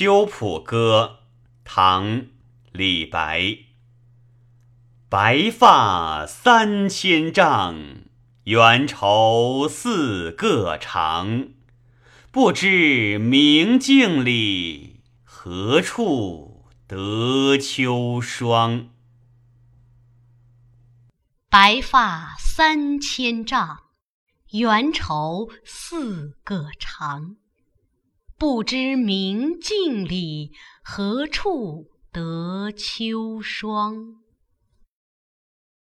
秋浦歌，唐·李白。白发三千丈，缘愁似个长。不知明镜里，何处得秋霜？白发三千丈，缘愁似个长。不知明镜里，何处得秋霜？